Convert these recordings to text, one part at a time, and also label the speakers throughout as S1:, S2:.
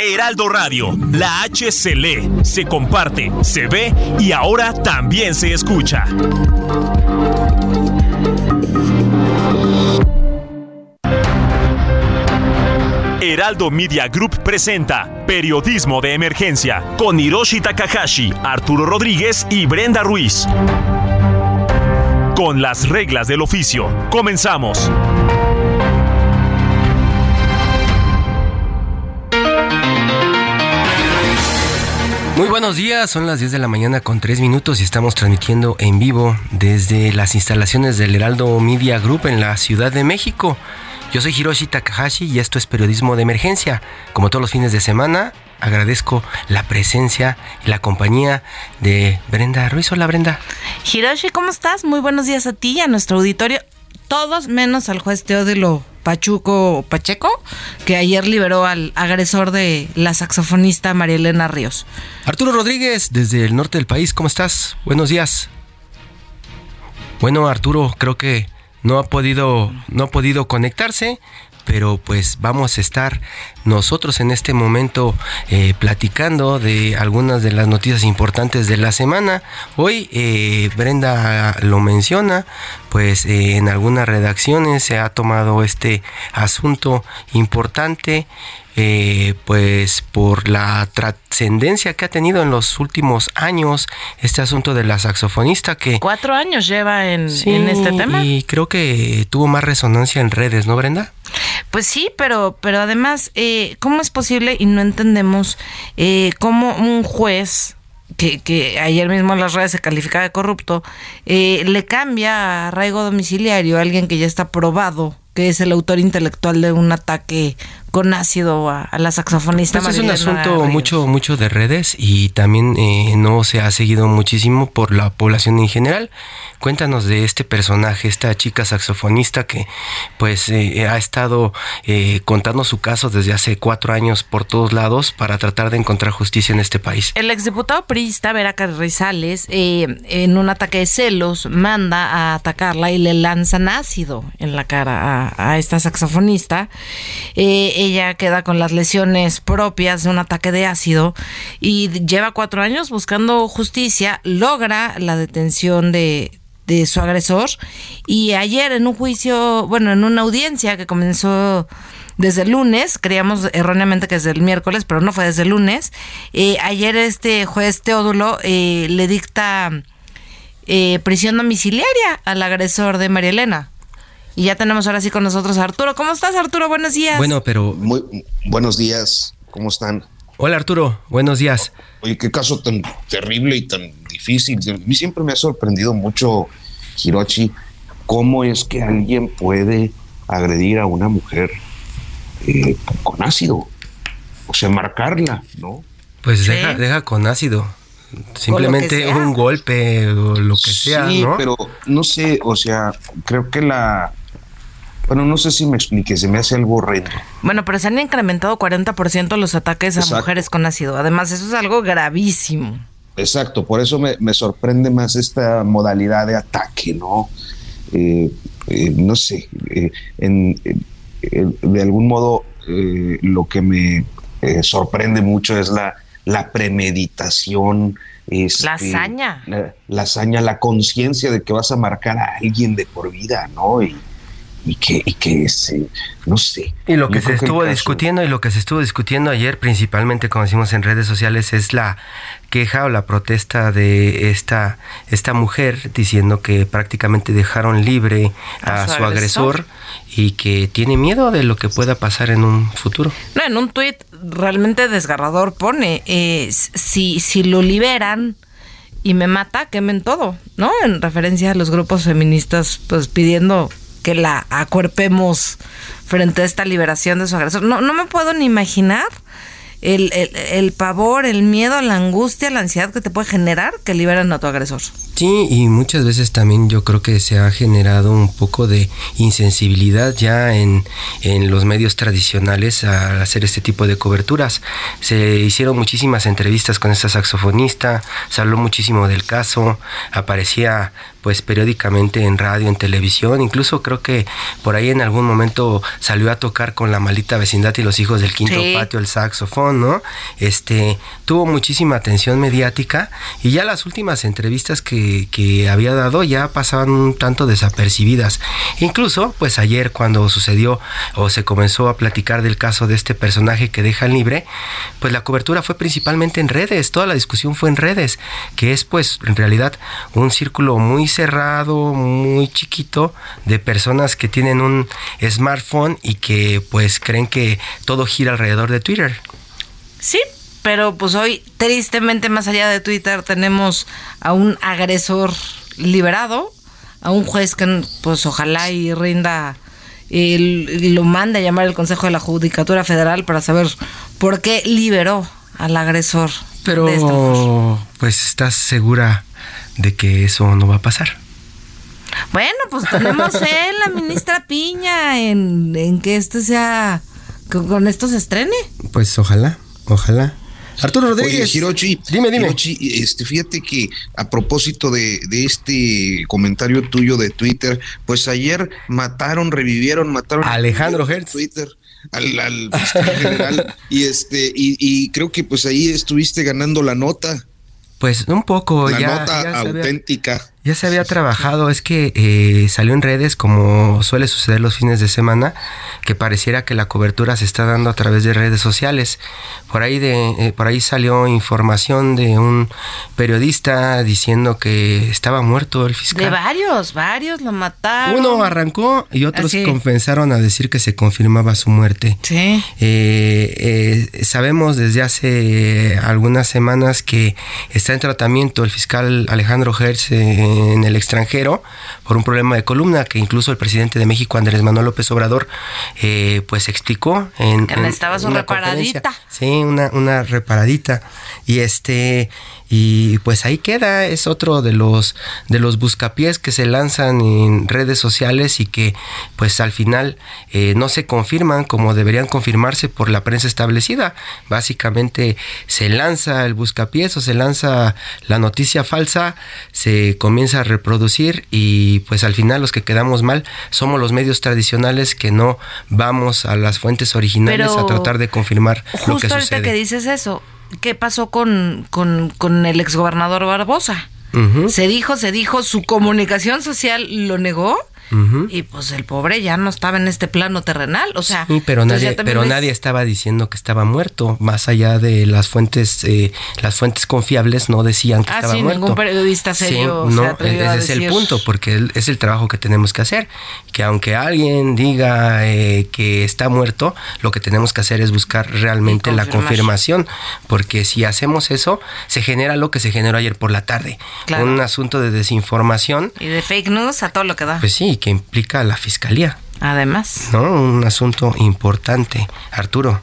S1: Heraldo Radio, la H se lee, se comparte, se ve y ahora también se escucha. Heraldo Media Group presenta Periodismo de Emergencia con Hiroshi Takahashi, Arturo Rodríguez y Brenda Ruiz. Con las reglas del oficio, comenzamos.
S2: Muy buenos días, son las 10 de la mañana con 3 minutos y estamos transmitiendo en vivo desde las instalaciones del Heraldo Media Group en la Ciudad de México. Yo soy Hiroshi Takahashi y esto es Periodismo de Emergencia. Como todos los fines de semana, agradezco la presencia y la compañía de Brenda Ruiz. Hola Brenda.
S3: Hiroshi, ¿cómo estás? Muy buenos días a ti y a nuestro auditorio. Todos menos al juez Teodilo Pachuco Pacheco, que ayer liberó al agresor de la saxofonista María Elena Ríos.
S2: Arturo Rodríguez, desde el norte del país, ¿cómo estás? Buenos días. Bueno, Arturo, creo que no ha podido, no ha podido conectarse, pero pues vamos a estar nosotros en este momento eh, platicando de algunas de las noticias importantes de la semana. Hoy eh, Brenda lo menciona, pues eh, en algunas redacciones se ha tomado este asunto importante. Pues por la trascendencia que ha tenido en los últimos años este asunto de la saxofonista que
S3: cuatro años lleva en, en este tema
S2: y creo que tuvo más resonancia en redes, ¿no, Brenda?
S3: Pues sí, pero, pero además, eh, ¿cómo es posible y no entendemos eh, cómo un juez que, que, ayer mismo en las redes se calificaba de corrupto, eh, le cambia a arraigo domiciliario a alguien que ya está probado que es el autor intelectual de un ataque con ácido a, la saxofonista.
S2: Pues es un asunto mucho, mucho de redes y también eh, no se ha seguido muchísimo por la población en general. Cuéntanos de este personaje, esta chica saxofonista que pues eh, ha estado eh, contando su caso desde hace cuatro años por todos lados para tratar de encontrar justicia en este país.
S3: El exdiputado priista Vera Carrizales en un ataque de celos manda a atacarla y le lanzan ácido en la cara a a, esta saxofonista. Eh, ella queda con las lesiones propias de un ataque de ácido y lleva cuatro años buscando justicia, logra la detención de, su agresor y ayer en un juicio, bueno, en una audiencia que comenzó desde el lunes, creíamos erróneamente que desde el miércoles, pero no fue desde el lunes. Eh, ayer este juez Teodulo eh, le dicta prisión domiciliaria al agresor de María Elena. Y ya tenemos ahora sí con nosotros a Arturo. ¿Cómo estás, Arturo? Buenos días.
S2: Bueno, pero.
S4: Muy buenos días. ¿Cómo están?
S2: Hola, Arturo. Buenos días.
S4: Oye, qué caso tan terrible y tan difícil. A mí siempre me ha sorprendido mucho, Hirochi, cómo es que alguien puede agredir a una mujer eh, con ácido. O sea, marcarla, ¿no?
S2: Pues deja, deja con ácido simplemente un golpe o lo que sea, sí,
S4: pero no sé, o sea, creo que la bueno, no sé si me explique, se me hace algo horrendo.
S3: Bueno, pero se han incrementado 40% los ataques a mujeres con ácido. Además, eso es algo gravísimo.
S4: Exacto, por eso me, sorprende más esta modalidad de ataque, ¿no? Eh, eh, no sé, eh, de algún modo lo que me sorprende mucho es la, la premeditación.
S3: Este, la hazaña.
S4: La, hazaña, la conciencia de que vas a marcar a alguien de por vida, ¿no? Y, y que, y que se, no sé.
S2: Y lo que se estuvo discutiendo y lo que se estuvo discutiendo ayer, principalmente como decimos en redes sociales, es la queja o la protesta de esta, esta mujer diciendo que prácticamente dejaron libre a, su, agresor? y que tiene miedo de lo que pueda pasar en un futuro.
S3: No, en un tuit realmente desgarrador pone, eh, si, si lo liberan y me mata, quemen todo, ¿no? En referencia a los grupos feministas, pues pidiendo que la acuerpemos frente a esta liberación de su agresor. No, no me puedo ni imaginar el, el, el, pavor, el miedo, la angustia, la ansiedad que te puede generar que liberan a tu agresor.
S2: Sí, y muchas veces también yo creo que se ha generado un poco de insensibilidad ya en, en los medios tradicionales al hacer este tipo de coberturas. Se hicieron muchísimas entrevistas con esta saxofonista, se habló muchísimo del caso, aparecía pues periódicamente en radio, en televisión, incluso creo que por ahí en algún momento salió a tocar con la malita vecindad y los hijos del quinto
S3: Sí.
S2: patio el saxofón, ¿no? Este tuvo muchísima atención mediática y ya las últimas entrevistas que, que había dado ya pasaban un tanto desapercibidas. Incluso, pues ayer cuando sucedió o se comenzó a platicar del caso de este personaje que dejan libre, pues la cobertura fue principalmente en redes, toda la discusión fue en redes, que es pues en realidad un círculo muy cerrado, muy chiquito de personas que tienen un smartphone y que pues creen que todo gira alrededor de Twitter.
S3: Sí, pero pues hoy, tristemente, más allá de Twitter, tenemos a un agresor liberado, a un juez que pues ojalá y rinda el- lo manda a llamar el Consejo de la Judicatura Federal para saber por qué liberó al agresor.
S2: Pero
S3: de esta mujer.
S2: pues estás segura de que eso no va a pasar.
S3: Bueno, pues tenemos en la ministra Piña en, en que esto sea, que con esto se estrene.
S2: Pues ojalá, ojalá. Arturo Rodríguez.
S4: Oye, Hirochi,
S2: Dime, dime.
S4: Hirochi, este, fíjate que a propósito de, de este comentario tuyo de Twitter, pues ayer mataron, revivieron, mataron
S2: A Alejandro
S4: en
S2: Hertz.
S4: Twitter al, al fiscal general y este y, y creo que pues ahí estuviste ganando la nota,
S2: Pues un poco,
S4: la
S2: ya,
S4: nota
S2: ya
S4: auténtica.
S2: Ya se había trabajado, es que eh, salió en redes como suele suceder los fines de semana, que pareciera que la cobertura se está dando a través de redes sociales. Por ahí de, eh, por ahí salió información de un periodista diciendo que estaba muerto el
S3: De
S2: fiscal.
S3: varios, varios lo mataron.
S2: Uno arrancó y otros
S3: Así.
S2: confesaron a decir que se confirmaba su muerte.
S3: Sí.
S2: Eh, eh, sabemos desde hace algunas semanas que está en tratamiento el fiscal Alejandro Hertz en el extranjero por un problema de columna que incluso el presidente de México Andrés Manuel López Obrador eh, pues explicó en,
S3: Que
S2: en
S3: necesitaba su
S2: una
S3: reparadita.
S2: Sí, una, una reparadita y este y pues ahí queda es otro de los de los buscapiés que se lanzan en redes sociales y que pues al final eh, no se confirman como deberían confirmarse por la prensa establecida. Básicamente se lanza el buscapiés o se lanza la noticia falsa se comienza a reproducir y pues al final los que quedamos mal somos los medios tradicionales que no vamos a las fuentes originales
S3: Pero
S2: a tratar de confirmar lo
S3: Justo
S2: que
S3: ahorita
S2: sucede.
S3: que dices eso, ¿qué pasó con, con, con el exgobernador Barbosa? Se dijo, se dijo, su comunicación social lo negó. Y pues el pobre ya no estaba en este plano terrenal, o sea.
S2: Sí, pero
S3: entonces
S2: nadie, pero
S3: ves-
S2: nadie estaba diciendo que estaba muerto, más allá de las fuentes, eh, las fuentes confiables no decían que
S3: Ah,
S2: estaba
S3: sí,
S2: muerto.
S3: ningún periodista serio
S2: Sí,
S3: se
S2: no,
S3: a
S2: ese es el punto, porque es el trabajo que tenemos que hacer, que aunque alguien diga eh, que está muerto, lo que tenemos que hacer es buscar realmente la confirmación, porque si hacemos eso, se genera lo que se generó ayer por la tarde,
S3: Claro.
S2: un asunto de desinformación,
S3: Y de fake news a todo lo que da.
S2: pues sí, que implica a la fiscalía.
S3: Además.
S2: ¿no? Un asunto importante. Arturo.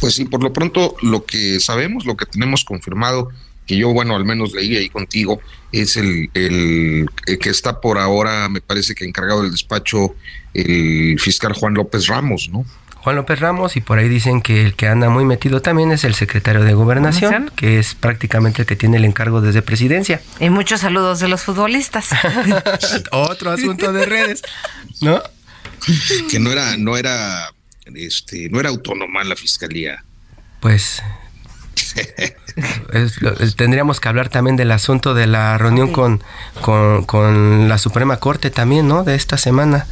S4: Pues sí, por lo pronto lo que sabemos, lo que tenemos confirmado, que yo, bueno, al menos leí ahí contigo, es el, el, el que está por ahora, me parece que encargado del despacho, el fiscal Juan López Ramos, ¿no?
S2: Juan López Ramos y por ahí dicen que el que anda muy metido también es el secretario de gobernación,
S3: Gobernación.
S2: que es prácticamente el que tiene el encargo desde presidencia.
S3: Y muchos saludos de los futbolistas.
S2: Otro asunto de redes, ¿no?
S4: Que no era, no era, este, no era autónoma la fiscalía.
S2: Pues es lo- es- tendríamos que hablar también del asunto de la reunión con, con, con la Suprema Corte también, ¿no? De esta semana.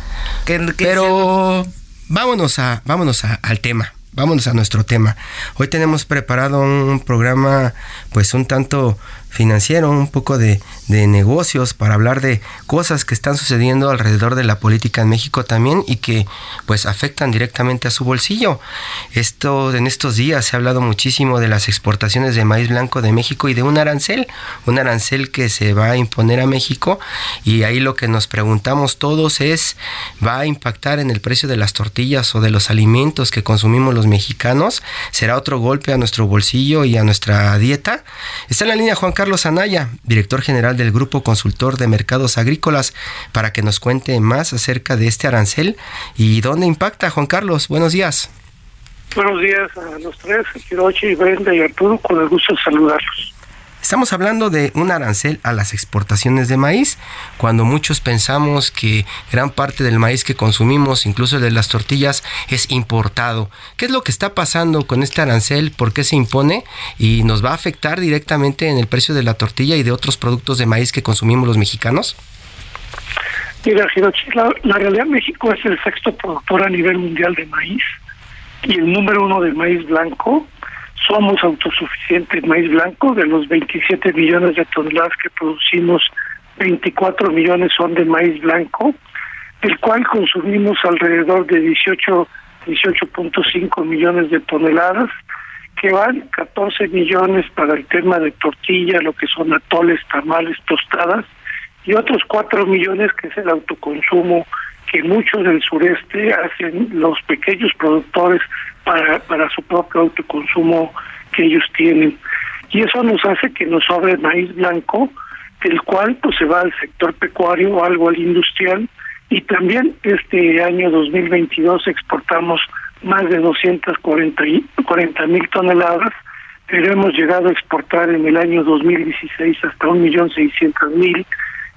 S2: Pero vámonos a, vámonos al tema. Vámonos a nuestro tema. Hoy tenemos preparado un programa pues un tanto financiero, un poco de, de, negocios, para hablar de cosas que están sucediendo alrededor de la política en México también y que pues afectan directamente a su bolsillo. Esto en estos días se ha hablado muchísimo de las exportaciones de maíz blanco de México y de un arancel, un arancel que se va a imponer a México y ahí lo que nos preguntamos todos es, ¿va a impactar en el precio de las tortillas o de los alimentos que consumimos los mexicanos? ¿Será otro golpe a nuestro bolsillo y a nuestra dieta? Está en la línea Juan Carlos Anaya, director general del Grupo Consultor de Mercados Agrícolas, para que nos cuente más acerca de este arancel y dónde impacta. Juan Carlos, buenos días.
S5: Buenos días a los tres, Hirochi, Brenda y Arturo, con el gusto de saludarlos.
S2: Estamos hablando de un arancel a las exportaciones de maíz, cuando muchos pensamos que gran parte del maíz que consumimos, incluso de las tortillas, es importado. ¿Qué es lo que está pasando con este arancel? ¿Por qué se impone? ¿Y nos va a afectar directamente en el precio de la tortilla y de otros productos de maíz que consumimos los mexicanos?
S5: Mira, la, la realidad México es el sexto productor a nivel mundial de maíz y el número uno de maíz blanco somos autosuficientes maíz blanco, de los 27 millones de toneladas que producimos, 24 millones son de maíz blanco, del cual consumimos alrededor de 18 18.5 millones de toneladas, que van 14 millones para el tema de tortilla, lo que son atoles, tamales, tostadas, y otros 4 millones que es el autoconsumo que muchos del sureste hacen los pequeños productores para, para su propio autoconsumo que ellos tienen. Y eso nos hace que nos sobre maíz blanco, el cual pues se va al sector pecuario, algo al industrial, y también este año 2022 exportamos más de 240 mil toneladas, pero hemos llegado a exportar en el año 2016 hasta 1.600.000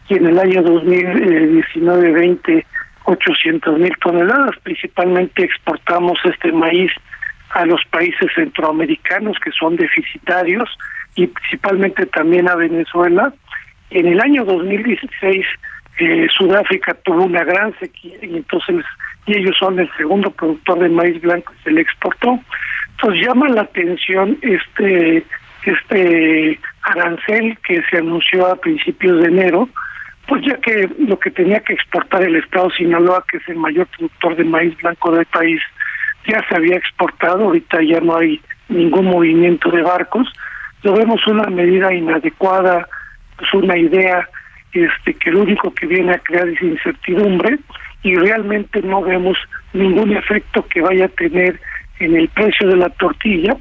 S5: y en el año 2019-20 800 mil toneladas. Principalmente exportamos este maíz a los países centroamericanos que son deficitarios y principalmente también a Venezuela. En el año 2016 eh, Sudáfrica tuvo una gran sequía y entonces y ellos son el segundo productor de maíz blanco y se le exportó. Entonces llama la atención este este arancel que se anunció a principios de enero, pues ya que lo que tenía que exportar el Estado Sinaloa, que es el mayor productor de maíz blanco del país, ya se había exportado, ahorita ya no hay ningún movimiento de barcos, lo vemos una medida inadecuada, pues una idea este que lo único que viene a crear es incertidumbre y realmente no vemos ningún efecto que vaya a tener en el precio de la tortilla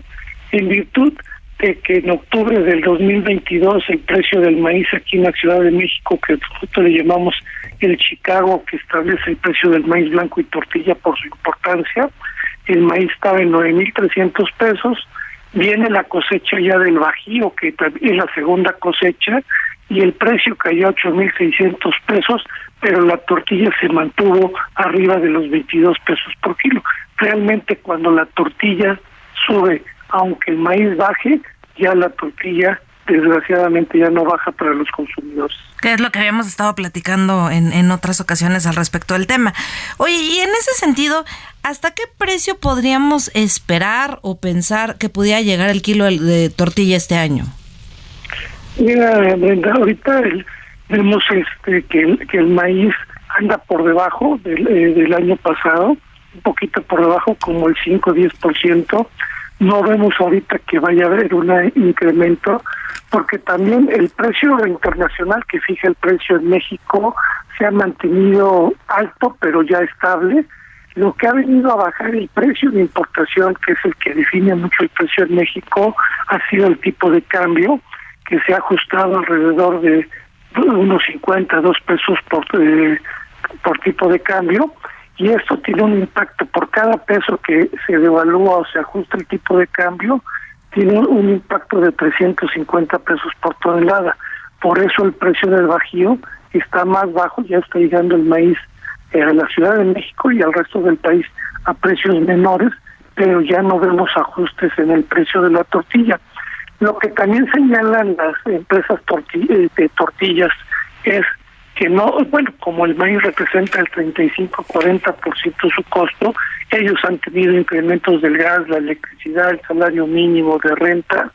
S5: en virtud de que en octubre del 2022 el precio del maíz aquí en la Ciudad de México, que nosotros le llamamos el Chicago, que establece el precio del maíz blanco y tortilla por su importancia, el maíz estaba en 9.300 pesos, viene la cosecha ya del Bajío, que es la segunda cosecha, y el precio cayó a 8.600 pesos, pero la tortilla se mantuvo arriba de los 22 pesos por kilo. Realmente cuando la tortilla sube aunque el maíz baje, ya la tortilla desgraciadamente ya no baja para los consumidores.
S3: Que es lo que habíamos estado platicando en, en otras ocasiones al respecto del tema. Oye, y en ese sentido, ¿hasta qué precio podríamos esperar o pensar que pudiera llegar el kilo de tortilla este año?
S5: Mira, Brenda, ahorita vemos este que, que el maíz anda por debajo del, eh, del año pasado, un poquito por debajo, como el 5-10%, no vemos ahorita que vaya a haber un incremento, porque también el precio internacional que fija el precio en México se ha mantenido alto, pero ya estable. Lo que ha venido a bajar el precio de importación, que es el que define mucho el precio en México, ha sido el tipo de cambio, que se ha ajustado alrededor de unos 50, dos pesos por, eh, por tipo de cambio y esto tiene un impacto por cada peso que se devalúa o se ajusta el tipo de cambio, tiene un impacto de 350 pesos por tonelada. Por eso el precio del bajío está más bajo, ya está llegando el maíz eh, a la Ciudad de México y al resto del país a precios menores, pero ya no vemos ajustes en el precio de la tortilla. Lo que también señalan las empresas eh, de tortillas es que no, bueno, como el maíz representa el 35-40% de su costo, ellos han tenido incrementos del gas, la electricidad, el salario mínimo de renta,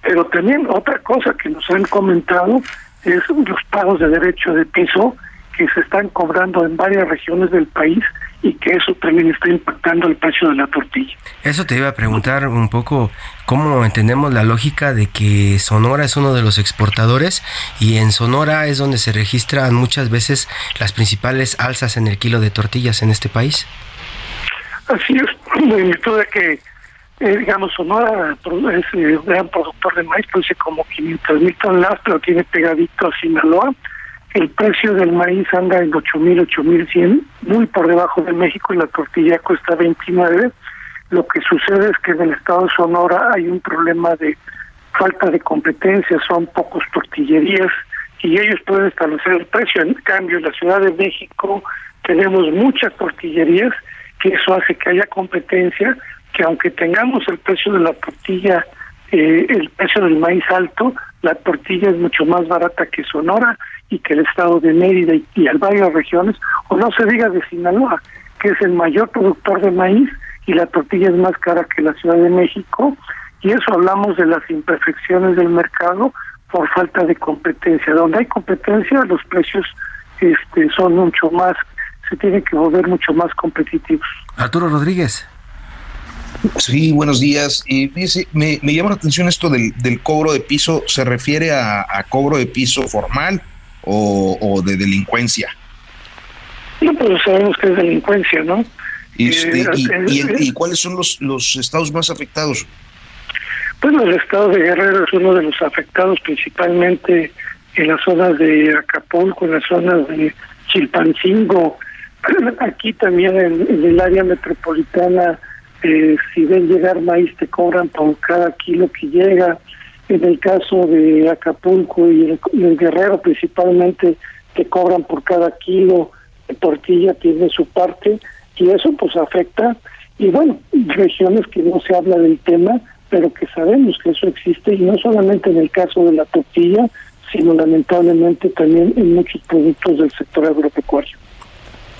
S5: Pero también otra cosa que nos han comentado es los pagos de derecho de piso que se están cobrando en varias regiones del país y que eso también está impactando el precio de la tortilla.
S2: Eso te iba a preguntar un poco cómo entendemos la lógica de que Sonora es uno de los exportadores y en Sonora es donde se registran muchas veces las principales alzas en el kilo de tortillas en este país.
S5: Así es, en virtud de que, eh, digamos, Sonora es eh, un gran productor de maíz, produce como 500 mil toneladas, pero tiene pegadito a Sinaloa el precio del maíz anda en 8.000, 8.100, muy por debajo de México y la tortilla cuesta 29. Lo que sucede es que en el estado de Sonora hay un problema de falta de competencia, son pocos tortillerías y ellos pueden establecer el precio. En cambio, en la Ciudad de México tenemos muchas tortillerías, que eso hace que haya competencia, que aunque tengamos el precio de la tortilla, eh, el precio del maíz alto, la tortilla es mucho más barata que Sonora y que el estado de Mérida y, y varias regiones, o no se diga de Sinaloa, que es el mayor productor de maíz y la tortilla es más cara que la Ciudad de México, y eso hablamos de las imperfecciones del mercado por falta de competencia. Donde hay competencia, los precios este, son mucho más, se tienen que volver mucho más competitivos.
S2: Arturo Rodríguez.
S4: Sí, buenos días. Y dice, me, me, llama la atención esto del, del, cobro de piso. ¿Se refiere a, a cobro de piso formal o, de delincuencia?
S5: No, pues sabemos que es delincuencia, ¿no?
S4: Este, eh, y, y, cuáles son los, los estados más afectados?
S5: Pues el estado de Guerrero es uno de los afectados, principalmente en las zonas de Acapulco, en las zonas de Chilpancingo. Aquí también en, el área metropolitana, eh, si ven llegar maíz, te cobran por cada kilo que llega. En el caso de Acapulco y el, Guerrero principalmente que cobran por cada kilo. De tortilla tiene su parte y eso pues afecta. Y bueno regiones que no se habla del tema pero que sabemos que eso existe y no solamente en el caso de la tortilla sino lamentablemente también en muchos productos del sector agropecuario.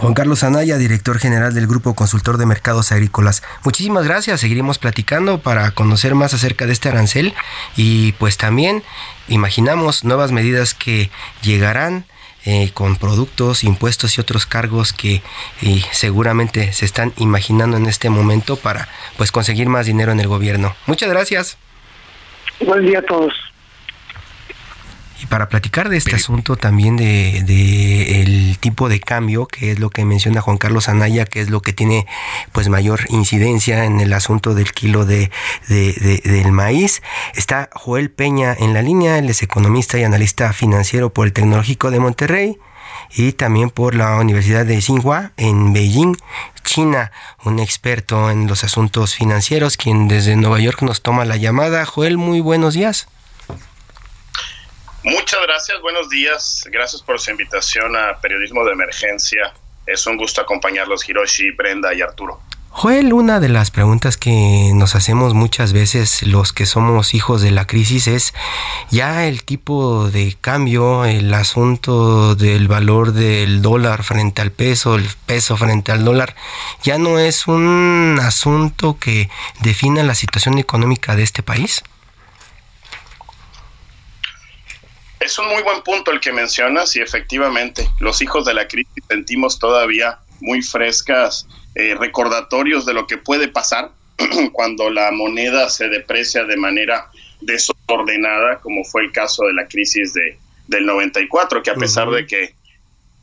S2: Juan Carlos Anaya, director general del Grupo Consultor de Mercados Agrícolas. Muchísimas gracias, seguiremos platicando para conocer más acerca de este arancel y pues también imaginamos nuevas medidas que llegarán eh, con productos, impuestos y otros cargos que seguramente se están imaginando en este momento para pues conseguir más dinero en el gobierno. Muchas gracias.
S5: Buen día a todos.
S2: Y para platicar de este asunto también de, el tipo de cambio, que es lo que menciona Juan Carlos Anaya, que es lo que tiene pues mayor incidencia en el asunto del kilo de, del maíz, está Joel Peña en la línea, él es economista y analista financiero por el Tecnológico de Monterrey y también por la Universidad de Tsinghua en Beijing, China, un experto en los asuntos financieros, quien desde Nueva York nos toma la llamada. Joel, muy buenos días.
S6: Muchas gracias, buenos días. Gracias por su invitación a Periodismo de Emergencia. Es un gusto acompañarlos, Hiroshi, Brenda y Arturo.
S2: Joel, una de las preguntas que nos hacemos muchas veces los que somos hijos de la crisis es ya el tipo de cambio, el asunto del valor del dólar frente al peso, el peso frente al dólar, ya no es un asunto que defina la situación económica de este país.
S6: Es un muy buen punto el que mencionas y efectivamente los hijos de la crisis sentimos todavía muy frescas eh, recordatorios de lo que puede pasar cuando la moneda se deprecia de manera desordenada, como fue el caso de la crisis de, del 94, que a pesar de que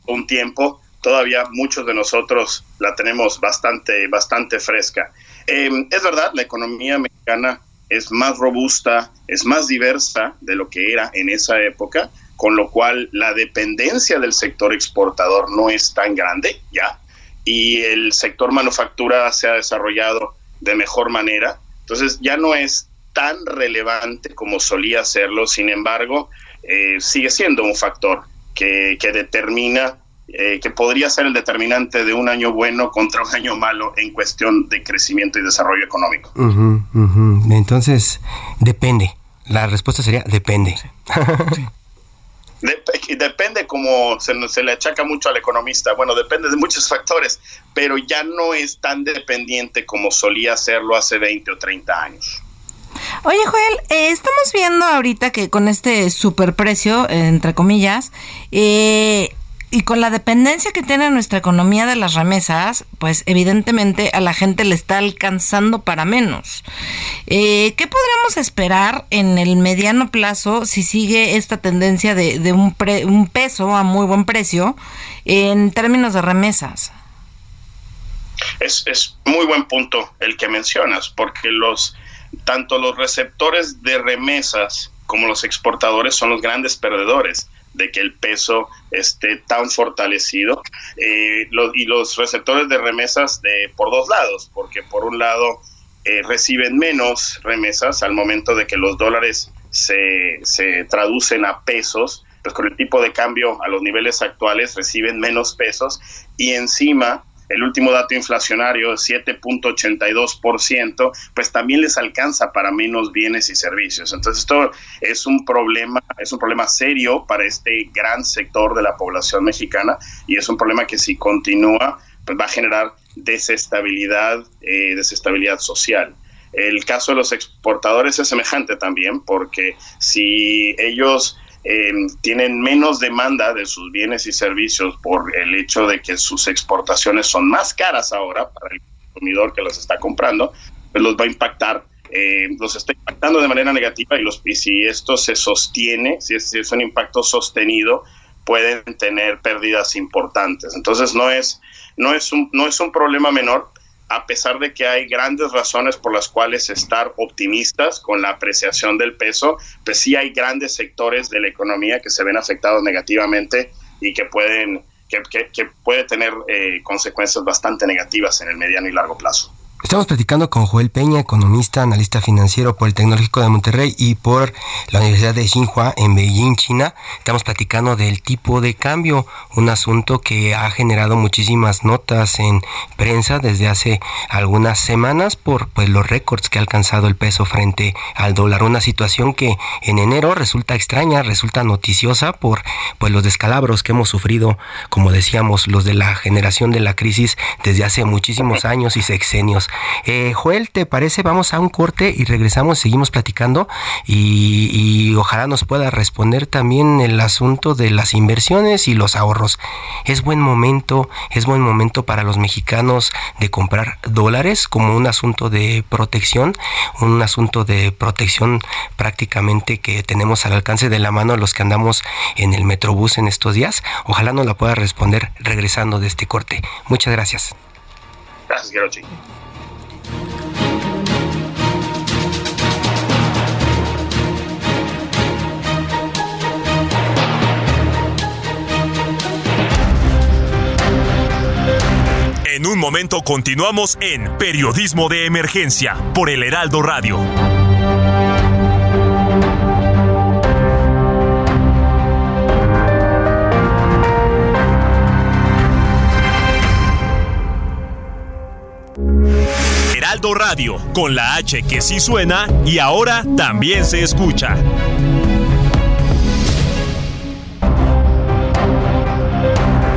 S6: un tiempo todavía muchos de nosotros la tenemos bastante, bastante fresca. Eh, es verdad, la economía mexicana es más robusta, es más diversa de lo que era en esa época, con lo cual la dependencia del sector exportador no es tan grande ya, y el sector manufactura se ha desarrollado de mejor manera, entonces ya no es tan relevante como solía serlo, sin embargo, eh, sigue siendo un factor que, que determina eh, que podría ser el determinante de un año bueno contra un año malo en cuestión de crecimiento y desarrollo económico.
S2: Entonces, depende. La respuesta sería depende.
S6: depende como se, se, le achaca mucho al economista. Bueno, depende de muchos factores, pero ya no es tan dependiente como solía serlo hace 20 o 30 años.
S3: Oye, Joel, eh, estamos viendo ahorita que con este superprecio, entre comillas, eh, y con la dependencia que tiene nuestra economía de las remesas, pues evidentemente a la gente le está alcanzando para menos. Eh, ¿Qué podríamos esperar en el mediano plazo si sigue esta tendencia de, un, un peso a muy buen precio en términos de remesas?
S6: Es, es muy buen punto el que mencionas, porque los tanto los receptores de remesas como los exportadores son los grandes perdedores de que el peso esté tan fortalecido eh, y los receptores de remesas de, por dos lados, porque por un lado eh, reciben menos remesas al momento de que los dólares se, se traducen a pesos, pues con el tipo de cambio a los niveles actuales reciben menos pesos y encima el último dato inflacionario, 7.82%, pues también les alcanza para menos bienes y servicios. Entonces esto es un problema, es un problema serio para este gran sector de la población mexicana y es un problema que si continúa, pues va a generar desestabilidad, eh, desestabilidad social. El caso de los exportadores es semejante también, porque si ellos eh, tienen menos demanda de sus bienes y servicios por el hecho de que sus exportaciones son más caras ahora para el consumidor que los está comprando, pues los va a impactar, eh, los está impactando de manera negativa y, los, y si esto se sostiene, si es, si es un impacto sostenido, pueden tener pérdidas importantes. Entonces no es, no es, un, no es un problema menor, a pesar de que hay grandes razones por las cuales estar optimistas con la apreciación del peso, pues sí hay grandes sectores de la economía que se ven afectados negativamente y que pueden que, puede tener eh, consecuencias bastante negativas en el mediano y largo plazo.
S2: Estamos platicando con Joel Peña, economista, analista financiero por el Tecnológico de Monterrey y por la Universidad de Xinhua en Beijing, China. Estamos platicando del tipo de cambio, un asunto que ha generado muchísimas notas en prensa desde hace algunas semanas por pues, los récords que ha alcanzado el peso frente al dólar. Una situación que en enero resulta extraña, resulta noticiosa por pues, los descalabros que hemos sufrido, como decíamos, los de la generación de la crisis desde hace muchísimos años y sexenios. Eh, Joel, ¿te parece? Vamos a un corte y regresamos, seguimos platicando y, ojalá nos pueda responder también el asunto de las inversiones y los ahorros. Es buen momento, es buen momento para los mexicanos de comprar dólares como un asunto de protección, un asunto de protección prácticamente que tenemos al alcance de la mano los que andamos en el Metrobús en estos días. Ojalá nos la pueda responder regresando de este corte. Muchas gracias.
S6: Gracias, Gerochi.
S1: En un momento continuamos en Periodismo de Emergencia por el Heraldo Radio. Radio, con la H que sí suena y ahora también se escucha.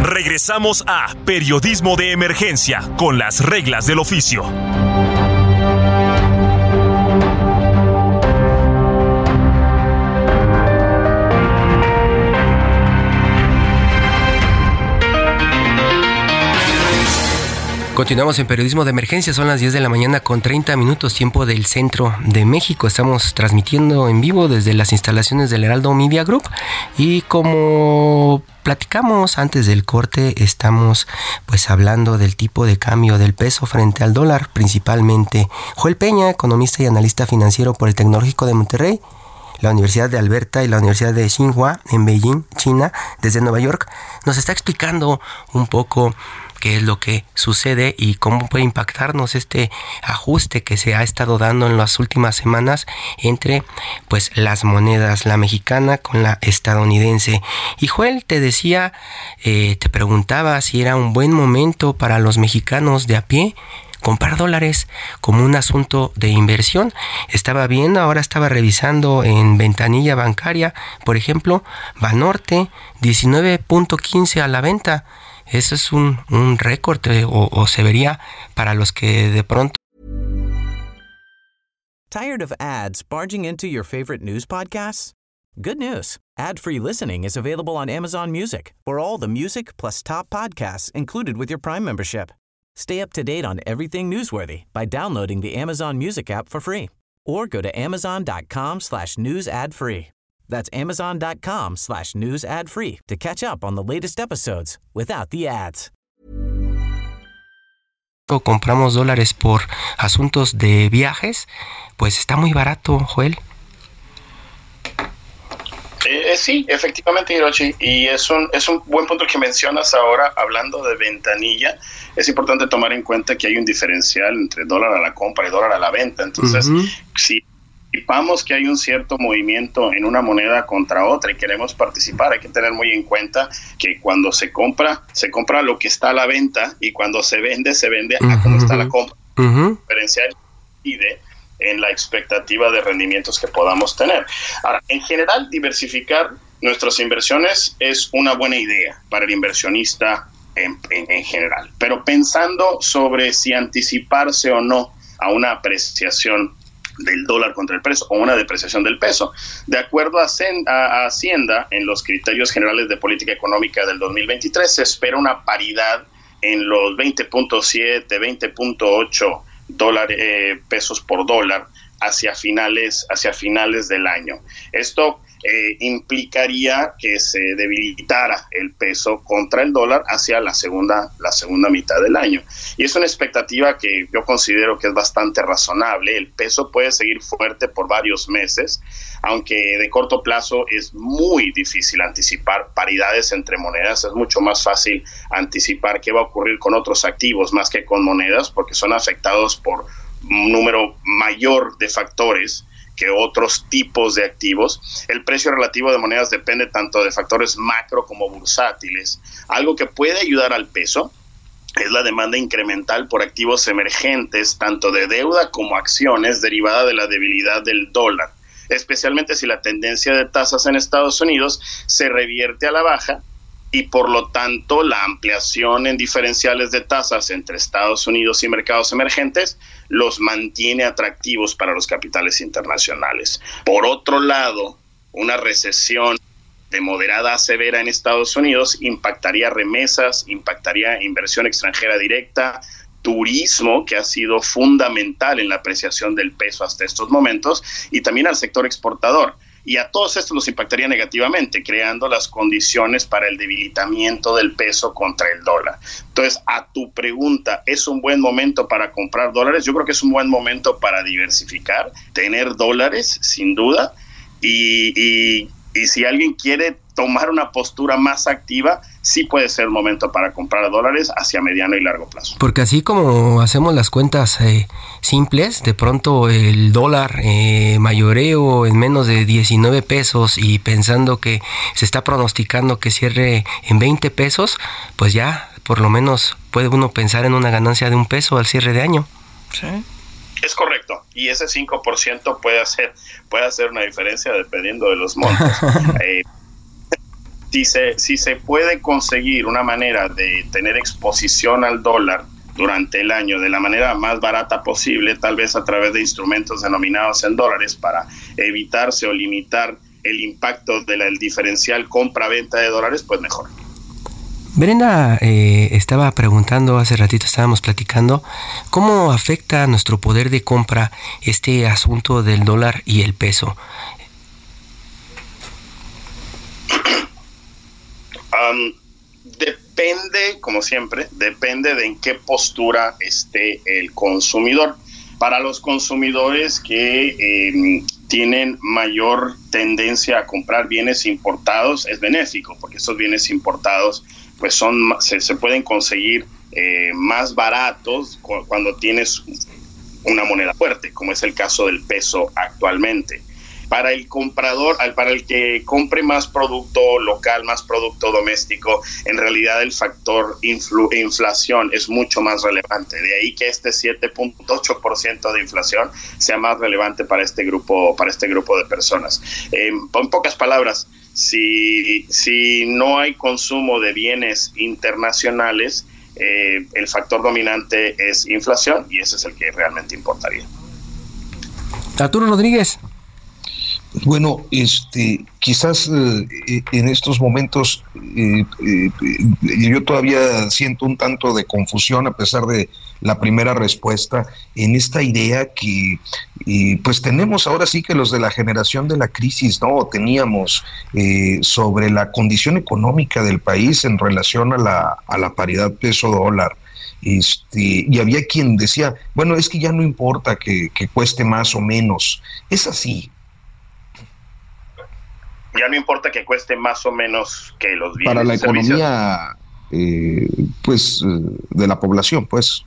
S1: Regresamos a Periodismo de Emergencia con las reglas del oficio.
S2: Continuamos en periodismo de emergencia, son las 10 de la mañana con 30 minutos tiempo del centro de México. Estamos transmitiendo en vivo desde las instalaciones del Heraldo Media Group y como platicamos antes del corte, estamos pues hablando del tipo de cambio del peso frente al dólar, principalmente Joel Peña, economista y analista financiero por el Tecnológico de Monterrey la Universidad de Alberta y la Universidad de Tsinghua en Beijing, China, desde Nueva York, nos está explicando un poco qué es lo que sucede y cómo puede impactarnos este ajuste que se ha estado dando en las últimas semanas entre pues las monedas, la mexicana con la estadounidense. Y Joel te decía, eh, te preguntaba si era un buen momento para los mexicanos de a pie comprar dólares como un asunto de inversión. Estaba viendo, ahora estaba revisando en ventanilla bancaria, por ejemplo, Banorte 19.15 a la venta es un, un récord o, o se vería para los que de pronto
S7: Tired of ads barging into your favorite news podcasts? Good news. Ad-free listening is available on Amazon Music for all the music plus top podcasts included with your Prime membership. Stay up to date on everything newsworthy by downloading the Amazon Music app for free or go to amazon.com slash news ad free. That's amazon.com slash news ad free to catch up on the latest episodes without the ads.
S2: Compramos dólares por asuntos de viajes, pues está muy barato, Joel.
S6: Eh, eh, sí, efectivamente, Hiroshi, y es un, es un buen punto que mencionas ahora, hablando de ventanilla, es importante tomar en cuenta que hay un diferencial entre dólar a la compra y dólar a la venta, entonces, si vamos que hay un cierto movimiento en una moneda contra otra y queremos participar, hay que tener muy en cuenta que cuando se compra, se compra lo que está a la venta y cuando se vende, se vende a como está la compra. Diferencial y de en la expectativa de rendimientos que podamos tener. Ahora, en general, diversificar nuestras inversiones es una buena idea para el inversionista en, general, pero pensando sobre si anticiparse o no a una apreciación del dólar contra el peso o una depreciación del peso. De acuerdo a, Hacienda, en los criterios generales de política económica del 2023 se espera una paridad en los 20.7, 20.8 dólares, pesos por dólar hacia finales, hacia finales del año. Esto eh, implicaría que se debilitara el peso contra el dólar hacia la segunda, la segunda mitad del año. Y es una expectativa que yo considero que es bastante razonable. El peso puede seguir fuerte por varios meses, aunque de corto plazo es muy difícil anticipar paridades entre monedas. Es mucho más fácil anticipar qué va a ocurrir con otros activos más que con monedas, porque son afectados por un número mayor de factores que otros tipos de activos. El precio relativo de monedas depende tanto de factores macro como bursátiles. Algo que puede ayudar al peso es la demanda incremental por activos emergentes, tanto de deuda como acciones, derivada de la debilidad del dólar, especialmente si la tendencia de tasas en Estados Unidos se revierte a la baja y por lo tanto la ampliación en diferenciales de tasas entre Estados Unidos y mercados emergentes los mantiene atractivos para los capitales internacionales. Por otro lado, una recesión de moderada a severa en Estados Unidos impactaría remesas, impactaría inversión extranjera directa, turismo, que ha sido fundamental en la apreciación del peso hasta estos momentos, y también al sector exportador y a todos estos los impactaría negativamente, creando las condiciones para el debilitamiento del peso contra el dólar. Entonces, a tu pregunta, ¿es un buen momento para comprar dólares? Yo creo que es un buen momento para diversificar, tener dólares, sin duda, y, y, y si alguien quiere tomar una postura más activa, sí puede ser momento para comprar dólares hacia mediano y largo plazo.
S2: Porque así como hacemos las cuentas eh, simples, de pronto el dólar eh, mayoreo en menos de 19 pesos y pensando que se está pronosticando que cierre en 20 pesos, pues ya por lo menos puede uno pensar en una ganancia de un peso al cierre de año.
S6: Sí. Es correcto, y ese 5% puede hacer, puede hacer una diferencia dependiendo de los montos. eh, si se, si se puede conseguir una manera de tener exposición al dólar durante el año de la manera más barata posible, tal vez a través de instrumentos denominados en dólares para evitarse o limitar el impacto del diferencial compra-venta de dólares, pues mejor.
S2: Brenda eh, estaba preguntando, hace ratito estábamos platicando, ¿cómo afecta nuestro poder de compra este asunto del dólar y el peso?
S6: Depende, como siempre, depende de en qué postura esté el consumidor. Para los consumidores que em, tienen mayor tendencia a comprar bienes importados, es benéfico, porque estos bienes importados pues son, se, se pueden conseguir eh, más baratos cuando tienes una moneda fuerte, como es el caso del peso actualmente para el comprador, para el que compre más producto local, más producto doméstico, en realidad el factor inflación es mucho más relevante. De ahí que este 7.8% de inflación sea más relevante para este grupo, para este grupo de personas. en pocas palabras, si, si no hay consumo de bienes internacionales, eh, el factor dominante es inflación y ese es el que realmente importaría.
S2: Arturo Rodríguez.
S4: Bueno, este, quizás eh, en estos momentos eh, eh, yo todavía siento un tanto de confusión a pesar de la primera respuesta en esta idea que pues tenemos ahora sí que los de la generación de la crisis, ¿no? Teníamos sobre la condición económica del país en relación a la, a la paridad peso-dólar. Este, y había quien decía, bueno, es que ya no importa que cueste más o menos. Es así,
S6: ya no importa que cueste más o menos que los bienes.
S4: Para la economía, eh, pues, eh, de la población, pues.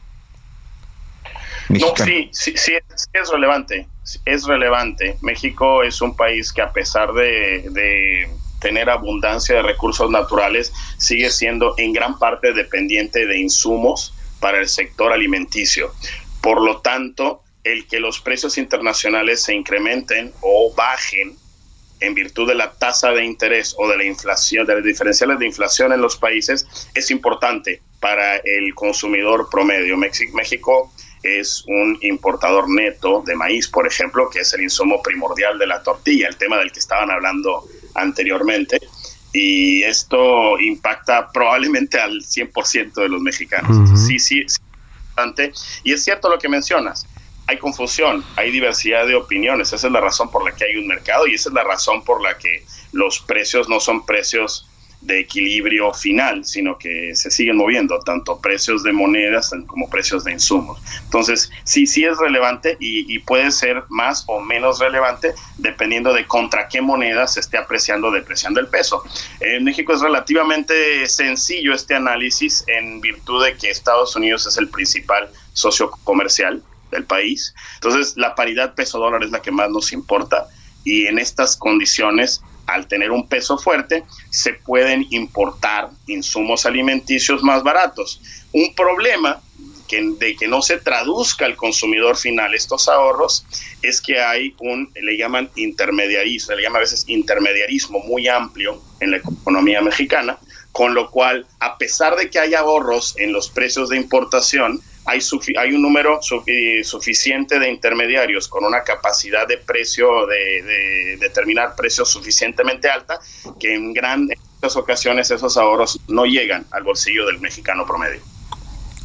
S6: No, sí, sí, sí, es relevante, es relevante. México es un país que a pesar de, de tener abundancia de recursos naturales, sigue siendo en gran parte dependiente de insumos para el sector alimenticio. Por lo tanto, el que los precios internacionales se incrementen o bajen en virtud de la tasa de interés o de la inflación, de las diferenciales de inflación en los países, es importante para el consumidor promedio. México es un importador neto de maíz, por ejemplo, que es el insumo primordial de la tortilla, el tema del que estaban hablando anteriormente. Y esto impacta probablemente al 100% de los mexicanos. Sí, sí, sí. Y es cierto lo que mencionas hay confusión, hay diversidad de opiniones. Esa es la razón por la que hay un mercado y esa es la razón por la que los precios no son precios de equilibrio final, sino que se siguen moviendo, tanto precios de monedas como precios de insumos. Entonces, sí, sí es relevante y, puede ser más o menos relevante dependiendo de contra qué moneda se esté apreciando o depreciando el peso. En México es relativamente sencillo este análisis en virtud de que Estados Unidos es el principal socio comercial del país. Entonces, la paridad peso-dólar es la que más nos importa y en estas condiciones, al tener un peso fuerte, se pueden importar insumos alimenticios más baratos. Un problema que, de que no se traduzca al consumidor final estos ahorros es que hay un, le llaman intermediarismo, le llama a veces intermediarismo muy amplio en la economía mexicana, con lo cual, a pesar de que hay ahorros en los precios de importación, hay, hay un número suficiente de intermediarios con una capacidad de precio, de, determinar precios suficientemente alta, que en grandes ocasiones esos ahorros no llegan al bolsillo del mexicano promedio.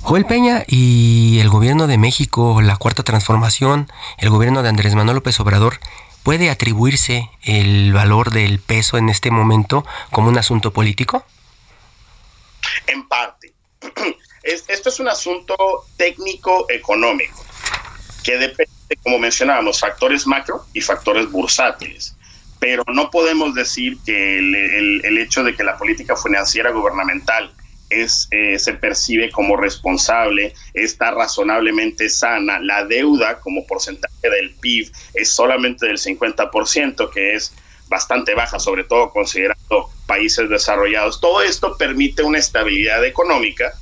S2: Joel Peña y el gobierno de México, la cuarta transformación, el gobierno de Andrés Manuel López Obrador, ¿puede atribuirse el valor del peso en este momento como un asunto político?
S6: En parte. esto es un asunto técnico-económico que depende, como mencionábamos, factores macro y factores bursátiles. Pero no podemos decir que el, hecho de que la política financiera gubernamental es, eh, se percibe como responsable, está razonablemente sana, la deuda como porcentaje del PIB es solamente del 50%, que es bastante baja, sobre todo considerando países desarrollados. Todo esto permite una estabilidad económica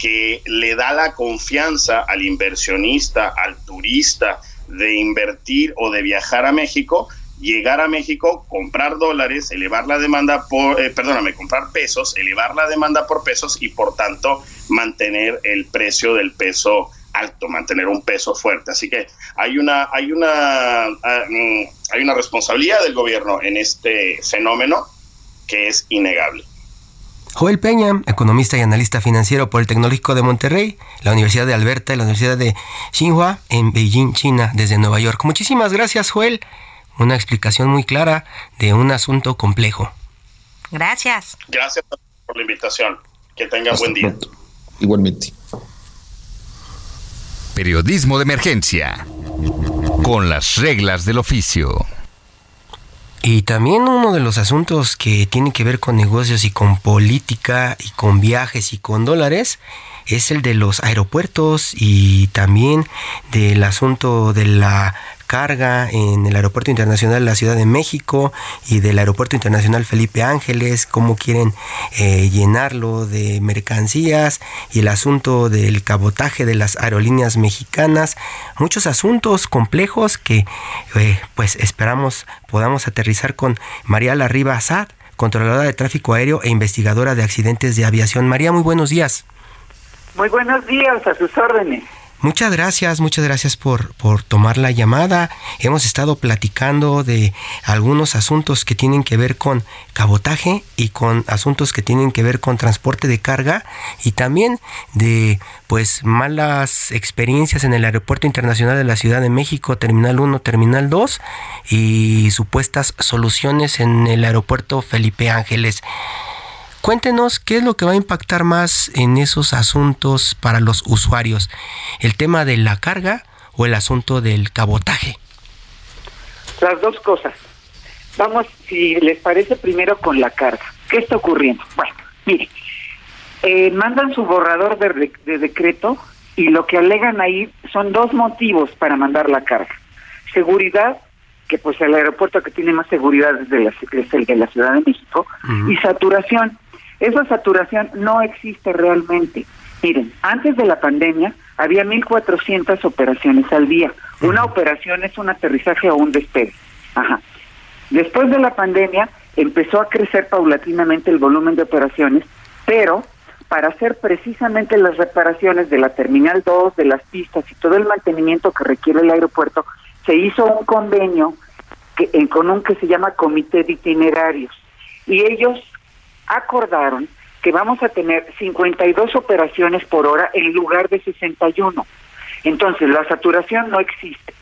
S6: que le da la confianza al inversionista, al turista, de invertir o de viajar a México, llegar a México, comprar dólares, elevar la demanda por, eh, perdóname, comprar pesos, elevar la demanda por pesos y por tanto mantener el precio del peso alto, mantener un peso fuerte. Así que hay una, hay una, ah, mm, hay una responsabilidad del gobierno en este fenómeno que es innegable.
S2: Joel Peña, economista y analista financiero por el Tecnológico de Monterrey, la Universidad de Alberta y la Universidad de Tsinghua en Beijing, China, desde Nueva York. Muchísimas gracias, Joel. Una explicación muy clara de un asunto complejo.
S3: Gracias.
S6: Gracias por la invitación. Que tenga buen día.
S4: Igualmente.
S1: Periodismo de emergencia. Con las reglas del oficio.
S2: Y también uno de los asuntos que tiene que ver con negocios y con política y con viajes y con dólares es el de los aeropuertos y también del asunto de la carga en el Aeropuerto Internacional de la Ciudad de México y del Aeropuerto Internacional Felipe Ángeles, cómo quieren eh, llenarlo de mercancías y el asunto del cabotaje de las aerolíneas mexicanas, muchos asuntos complejos que eh, pues esperamos podamos aterrizar con María Larriba Azad, controladora de tráfico aéreo e investigadora de accidentes de aviación. María, muy buenos días.
S8: Muy buenos días, a sus órdenes.
S2: Muchas gracias, muchas gracias por, por tomar la llamada. Hemos estado platicando de algunos asuntos que tienen que ver con cabotaje y con asuntos que tienen que ver con transporte de carga y también de pues malas experiencias en el Aeropuerto Internacional de la Ciudad de México, Terminal 1, Terminal 2 y supuestas soluciones en el Aeropuerto Felipe Ángeles. Cuéntenos qué es lo que va a impactar más en esos asuntos para los usuarios, el tema de la carga o el asunto del cabotaje.
S8: Las dos cosas. Vamos, si les parece, primero con la carga. ¿Qué está ocurriendo? Bueno, mire, eh, mandan su borrador de, de decreto y lo que alegan ahí son dos motivos para mandar la carga. Seguridad que pues el aeropuerto que tiene más seguridad es, de la, es el de la Ciudad de México, y saturación. Esa saturación no existe realmente. Miren, antes de la pandemia había 1.400 operaciones al día. Una operación es un aterrizaje o un despegue. Ajá. Después de la pandemia empezó a crecer paulatinamente el volumen de operaciones, pero para hacer precisamente las reparaciones de la Terminal 2, de las pistas y todo el mantenimiento que requiere el aeropuerto, se hizo un convenio que, en, con un que se llama Comité de Itinerarios. Y ellos acordaron que vamos a tener 52 operaciones por hora en lugar de 61. Entonces, la saturación no existe.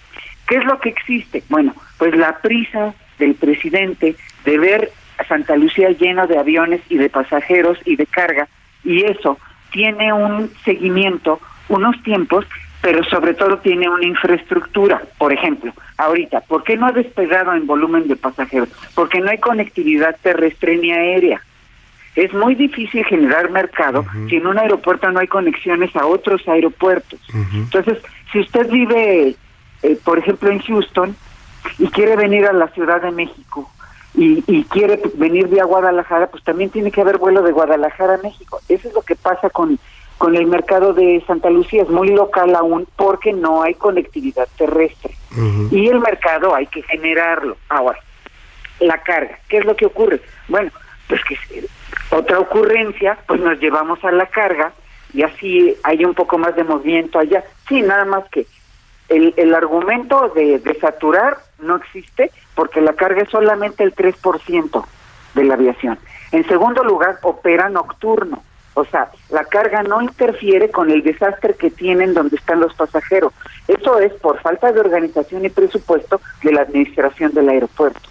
S8: ¿Qué es lo que existe? Bueno, pues la prisa del presidente de ver a Santa Lucía lleno de aviones y de pasajeros y de carga, y eso tiene un seguimiento, unos tiempos, pero sobre todo tiene una infraestructura. Por ejemplo, ahorita, ¿por qué no ha despegado en volumen de pasajeros? Porque no hay conectividad terrestre ni aérea. Es muy difícil generar mercado si en un aeropuerto no hay conexiones a otros aeropuertos. Entonces, si usted vive, eh, por ejemplo, en Houston y quiere venir a la Ciudad de México y, y, quiere venir vía Guadalajara, pues también tiene que haber vuelo de Guadalajara a México. Eso es lo que pasa con, con el mercado de Santa Lucía, es muy local aún porque no hay conectividad terrestre. Y el mercado hay que generarlo. Ahora, la carga, ¿qué es lo que ocurre? Bueno, pues que otra ocurrencia, pues nos llevamos a la carga y así hay un poco más de movimiento allá. Sí, nada más que el, el argumento de, de saturar no existe porque la carga es solamente el 3% de la aviación. En segundo lugar, opera nocturno. O sea, la carga no interfiere con el desastre que tienen donde están los pasajeros. Eso es por falta de organización y presupuesto de la administración del aeropuerto.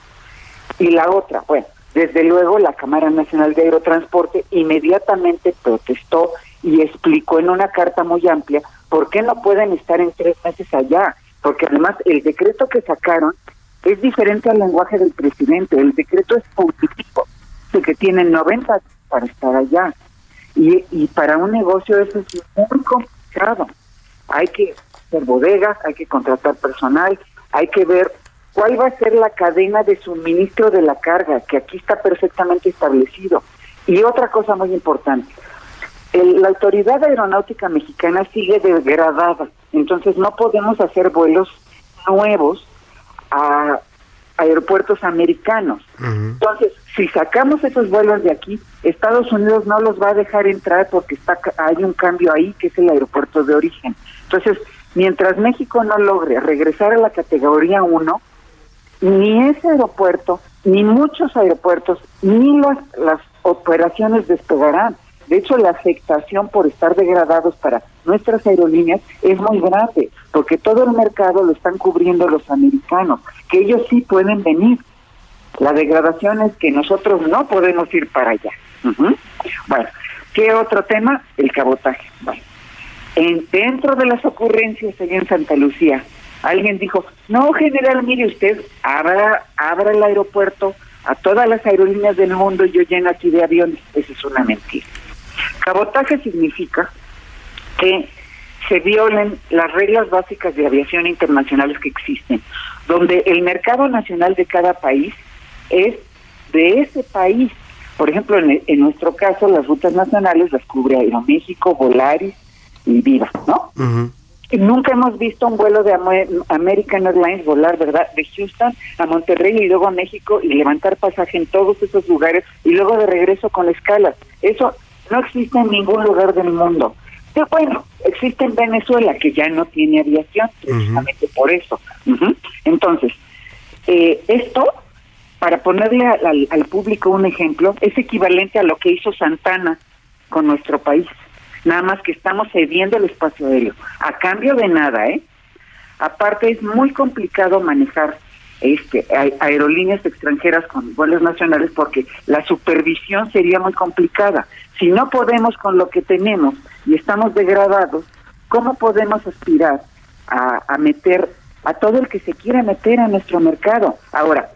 S8: Y la otra, bueno, desde luego, la Cámara Nacional de Aerotransporte inmediatamente protestó y explicó en una carta muy amplia por qué no pueden estar en tres meses allá, porque además el decreto que sacaron es diferente al lenguaje del presidente. El decreto es político, de que tienen 90 para estar allá. Y, y para un negocio eso es muy complicado. Hay que hacer bodegas, hay que contratar personal, hay que ver cuál va a ser la cadena de suministro de la carga, que aquí está perfectamente establecido. Y otra cosa muy importante, el, la Autoridad Aeronáutica Mexicana sigue degradada, entonces no podemos hacer vuelos nuevos a aeropuertos americanos. Entonces, si sacamos esos vuelos de aquí, Estados Unidos no los va a dejar entrar porque está hay un cambio ahí que es el aeropuerto de origen. Entonces, mientras México no logre regresar a la categoría 1, ni ese aeropuerto, ni muchos aeropuertos, ni las, las operaciones despegarán. De hecho, la afectación por estar degradados para nuestras aerolíneas es muy grande, porque todo el mercado lo están cubriendo los americanos, que ellos sí pueden venir. La degradación es que nosotros no podemos ir para allá. Bueno, ¿qué otro tema? El cabotaje. Bueno, en, dentro de las ocurrencias allá en Santa Lucía, alguien dijo, no, general, mire usted, abra, abra el aeropuerto a todas las aerolíneas del mundo y yo lleno aquí de aviones. Esa es una mentira. Cabotaje significa que se violen las reglas básicas de aviación internacionales que existen, donde el mercado nacional de cada país es de ese país. Por ejemplo, en, nuestro caso, las rutas nacionales las cubre Aeroméxico, Volaris y Viva, ¿no? Nunca hemos visto un vuelo de American Airlines volar, ¿verdad? De Houston a Monterrey y luego a México y levantar pasaje en todos esos lugares y luego de regreso con escalas. Eso no existe en ningún lugar del mundo. Pero bueno, existe en Venezuela, que ya no tiene aviación, precisamente por eso. Entonces, eh, esto, para ponerle al, al público un ejemplo, es equivalente a lo que hizo Santana con nuestro país. Nada más que estamos cediendo el espacio aéreo. A cambio de nada, ¿eh? Aparte es muy complicado manejar este, aerolíneas extranjeras con vuelos nacionales porque la supervisión sería muy complicada. Si no podemos con lo que tenemos y estamos degradados, ¿cómo podemos aspirar a, meter a todo el que se quiera meter a nuestro mercado? Ahora,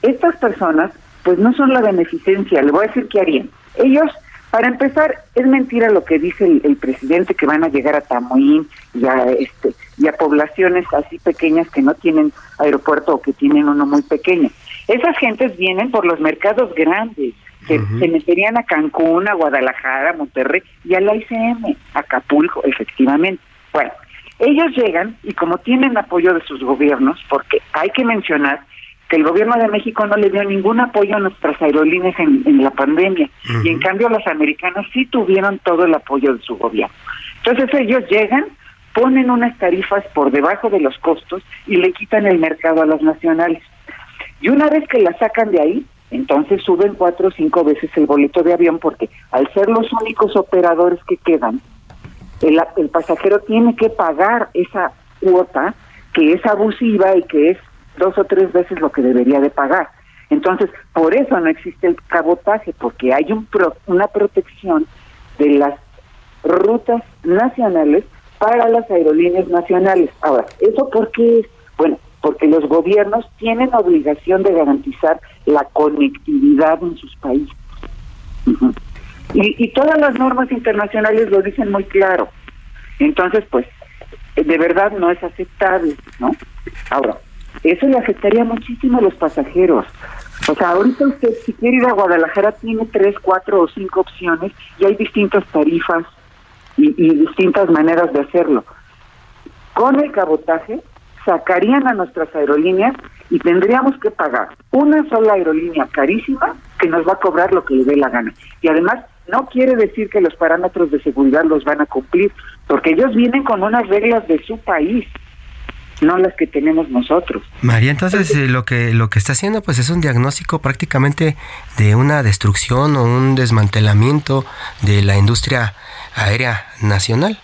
S8: estas personas pues no son la beneficencia, le voy a decir qué harían. Ellos para empezar, es mentira lo que dice el, presidente que van a llegar a Tamuín y a, este, y a poblaciones así pequeñas que no tienen aeropuerto o que tienen uno muy pequeño. Esas gentes vienen por los mercados grandes, se, se meterían a Cancún, a Guadalajara, a Monterrey y a la ICM, a Acapulco, efectivamente. Bueno, ellos llegan y como tienen apoyo de sus gobiernos, porque hay que mencionar que el gobierno de México no le dio ningún apoyo a nuestras aerolíneas en, la pandemia y en cambio los americanos sí tuvieron todo el apoyo de su gobierno. Entonces ellos llegan, ponen unas tarifas por debajo de los costos y le quitan el mercado a las nacionales. Y una vez que la sacan de ahí, entonces suben cuatro o cinco veces el boleto de avión porque al ser los únicos operadores que quedan, el, el pasajero tiene que pagar esa cuota que es abusiva y que es dos o tres veces lo que debería de pagar. Entonces, por eso no existe el cabotaje, porque hay un una protección de las rutas nacionales para las aerolíneas nacionales. Ahora, ¿eso por qué es? Bueno, porque los gobiernos tienen obligación de garantizar la conectividad en sus países. y, y todas las normas internacionales lo dicen muy claro. Entonces, pues, de verdad no es aceptable, ¿no? Ahora, eso le afectaría muchísimo a los pasajeros. O sea, ahorita usted si quiere ir a Guadalajara tiene tres, cuatro o cinco opciones y hay distintas tarifas y, distintas maneras de hacerlo. Con el cabotaje sacarían a nuestras aerolíneas y tendríamos que pagar una sola aerolínea carísima que nos va a cobrar lo que le dé la gana. Y además no quiere decir que los parámetros de seguridad los van a cumplir, porque ellos vienen con unas reglas de su país no las que tenemos nosotros.
S2: María, entonces eh, lo que lo que está haciendo pues es un diagnóstico prácticamente de una destrucción o un desmantelamiento de la industria aérea nacional.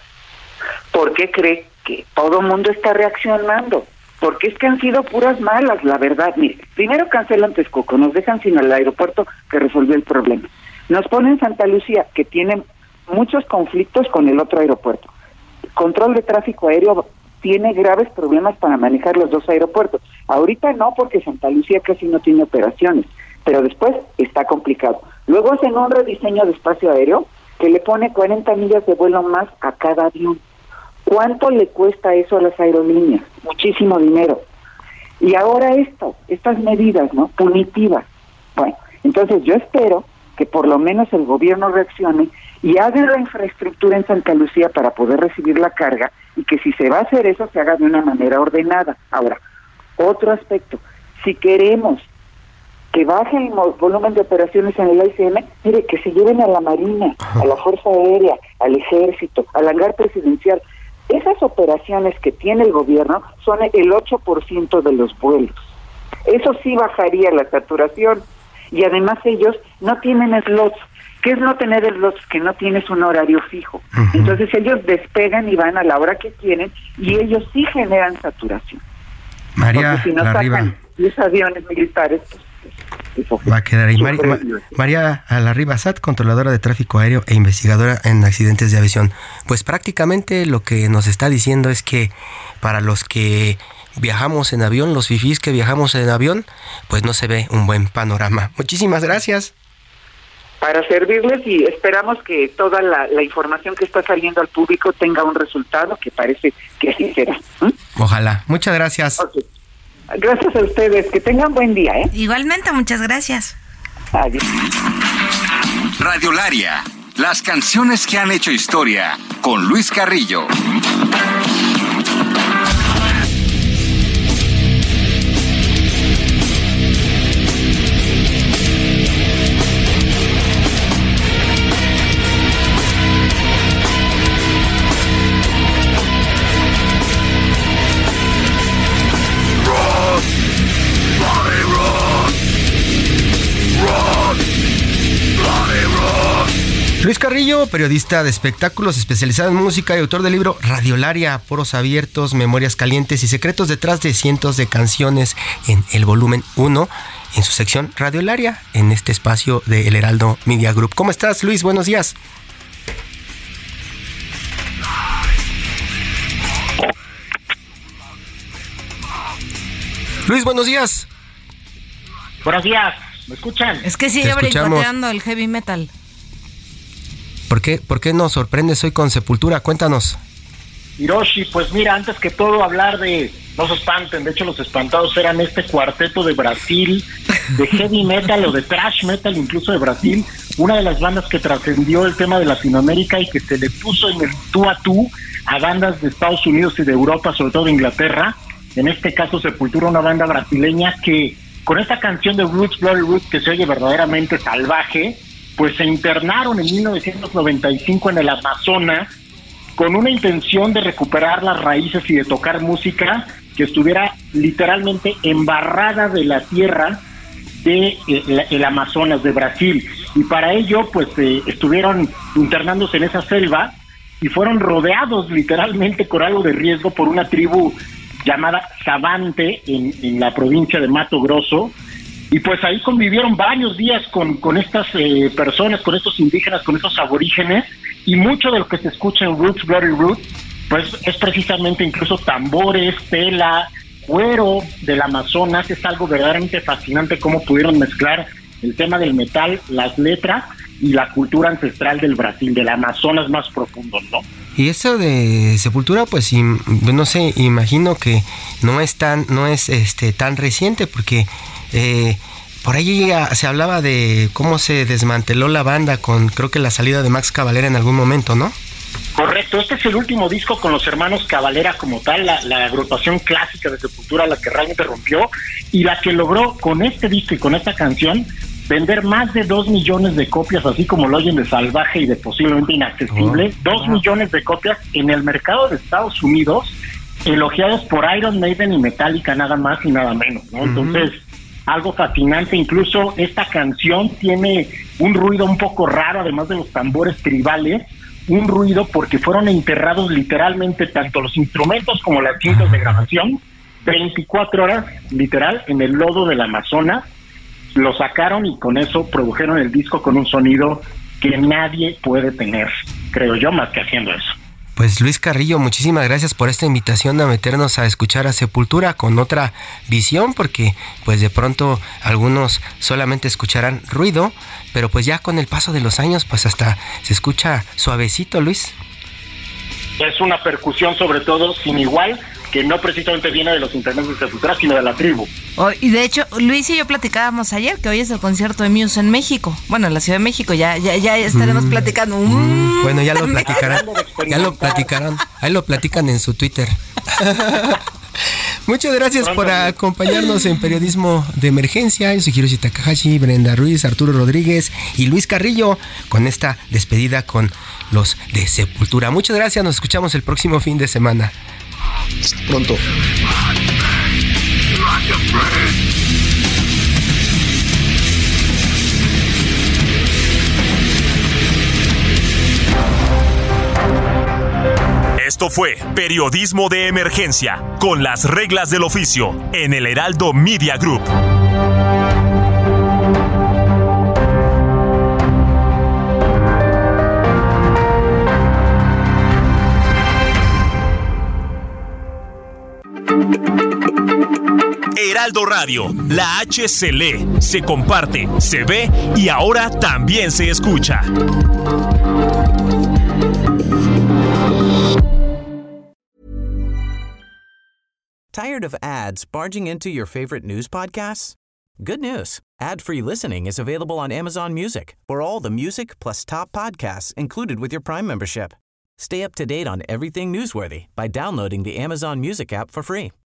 S8: ¿Por qué cree que todo el mundo está reaccionando? Porque es que han sido puras malas, la verdad. Mire, primero cancelan Texcoco, nos dejan sin el aeropuerto que resolvió el problema. Nos ponen Santa Lucía, que tiene muchos conflictos con el otro aeropuerto. Control de tráfico aéreo tiene graves problemas para manejar los dos aeropuertos. Ahorita no, porque Santa Lucía casi no tiene operaciones, pero después está complicado. Luego hacen un rediseño de espacio aéreo que le pone 40 millas de vuelo más a cada avión. ¿Cuánto le cuesta eso a las aerolíneas? Muchísimo dinero. Y ahora esto, estas medidas, ¿no? Punitivas. Bueno, entonces yo espero que por lo menos el gobierno reaccione y haga la infraestructura en Santa Lucía para poder recibir la carga y que si se va a hacer eso se haga de una manera ordenada. Ahora, otro aspecto, si queremos que baje el volumen de operaciones en el ICM, mire, que se lleven a la Marina, a la Fuerza Aérea, al Ejército, al hangar presidencial. Esas operaciones que tiene el gobierno son el 8% de los vuelos. Eso sí bajaría la saturación. Y además ellos no tienen slots ¿Qué es no tener los que no tienes un horario fijo? Entonces ellos despegan y van a la hora que quieren y ellos sí generan saturación.
S2: María
S8: si no sacan 10 aviones militares,
S2: pues, Va a quedar ahí. María Alarriba Sat, controladora de tráfico aéreo e investigadora en accidentes de aviación. Pues prácticamente lo que nos está diciendo es que para los que viajamos en avión, los fifís que viajamos en avión, pues no se ve un buen panorama. Muchísimas gracias
S8: para servirles y esperamos que toda la, información que está saliendo al público tenga un resultado que parece que así será.
S2: Ojalá. Muchas gracias.
S8: Gracias a ustedes. Que tengan buen día. ¿eh?
S3: Igualmente, muchas gracias. Adiós.
S9: Radiolaria. Las canciones que han hecho historia con Luis Carrillo.
S2: Luis Carrillo, periodista de espectáculos especializado en música y autor del libro Radiolaria, Poros Abiertos, Memorias Calientes y Secretos detrás de cientos de canciones en el volumen 1, en su sección Radiolaria, en este espacio de El Heraldo Media Group. ¿Cómo estás, Luis? Buenos días. Luis, buenos días.
S10: Buenos días, ¿me escuchan?
S3: Es que sigue brincoteando el heavy metal.
S2: ¿Por qué, ¿Por qué nos sorprendes hoy con Sepultura? Cuéntanos.
S10: Hiroshi, pues mira, antes que todo hablar de, no se espanten, de hecho los espantados eran este cuarteto de Brasil, de heavy metal o de trash metal incluso de Brasil, una de las bandas que trascendió el tema de Latinoamérica y que se le puso en el tú a tú a bandas de Estados Unidos y de Europa, sobre todo de Inglaterra, en este caso Sepultura, una banda brasileña que con esta canción de Roots, Bloody Roots, que se oye verdaderamente salvaje, pues se internaron en 1995 en el Amazonas con una intención de recuperar las raíces y de tocar música que estuviera literalmente embarrada de la tierra de eh, el, Amazonas de Brasil y para ello pues eh, estuvieron internándose en esa selva y fueron rodeados literalmente con algo de riesgo por una tribu llamada Sabante en, la provincia de Mato Grosso. Y pues ahí convivieron varios días con, con estas eh, personas, con estos indígenas, con estos aborígenes, y mucho de lo que se escucha en Roots, Bloody Roots, pues es precisamente incluso tambores, tela, cuero del Amazonas, es algo verdaderamente fascinante cómo pudieron mezclar el tema del metal, las letras y la cultura ancestral del Brasil, del Amazonas más profundo, ¿no?
S2: Y eso de Sepultura, pues no sé, imagino que no es tan, no es este tan reciente, porque eh, por ahí se hablaba de cómo se desmanteló la banda con creo que la salida de Max Cavalera en algún momento, ¿no?
S10: Correcto, este es el último disco con los hermanos Cavalera como tal, la, la, agrupación clásica de Sepultura, la que realmente rompió y la que logró con este disco y con esta canción vender más de dos millones de copias, así como lo oyen de salvaje y de posiblemente inaccesible, oh, dos millones de copias en el mercado de Estados Unidos, elogiados por Iron Maiden y Metallica, nada más y nada menos, ¿no? Entonces, algo fascinante, incluso esta canción tiene un ruido un poco raro, además de los tambores tribales, un ruido porque fueron enterrados literalmente tanto los instrumentos como las cintas de grabación, 24 horas literal en el lodo del Amazonas, lo sacaron y con eso produjeron el disco con un sonido que nadie puede tener, creo yo, más que haciendo eso.
S2: Pues Luis Carrillo, muchísimas gracias por esta invitación a meternos a escuchar a Sepultura con otra visión, porque pues de pronto algunos solamente escucharán ruido, pero pues ya con el paso de los años pues hasta se escucha suavecito, Luis.
S10: Es una percusión sobre todo sin igual, que no precisamente viene de los internet de Sepultura, sino de la tribu.
S3: Oh, y de hecho, Luis y yo platicábamos ayer que hoy es el concierto de Muse en México. Bueno, en la Ciudad de México, ya, ya, ya estaremos mm. platicando.
S2: Mm. Bueno, ya lo platicarán. ya lo platicarán. Ahí lo platican en su Twitter. Muchas gracias por acompañarnos en Periodismo de Emergencia. Yo soy Hiroshi Takahashi, Brenda Ruiz, Arturo Rodríguez y Luis Carrillo con esta despedida con los de Sepultura. Muchas gracias, nos escuchamos el próximo fin de semana
S4: pronto.
S1: Esto fue Periodismo de Emergencia, con las reglas del oficio, en el Heraldo Media Group. Heraldo Radio, la H se lee, se comparte, se ve y ahora también se escucha.
S7: Tired of ads barging into your favorite news podcasts? Good news. Ad-free listening is available on Amazon Music. For all the music plus top podcasts included with your Prime membership. Stay up to date on everything newsworthy by downloading the Amazon Music app for free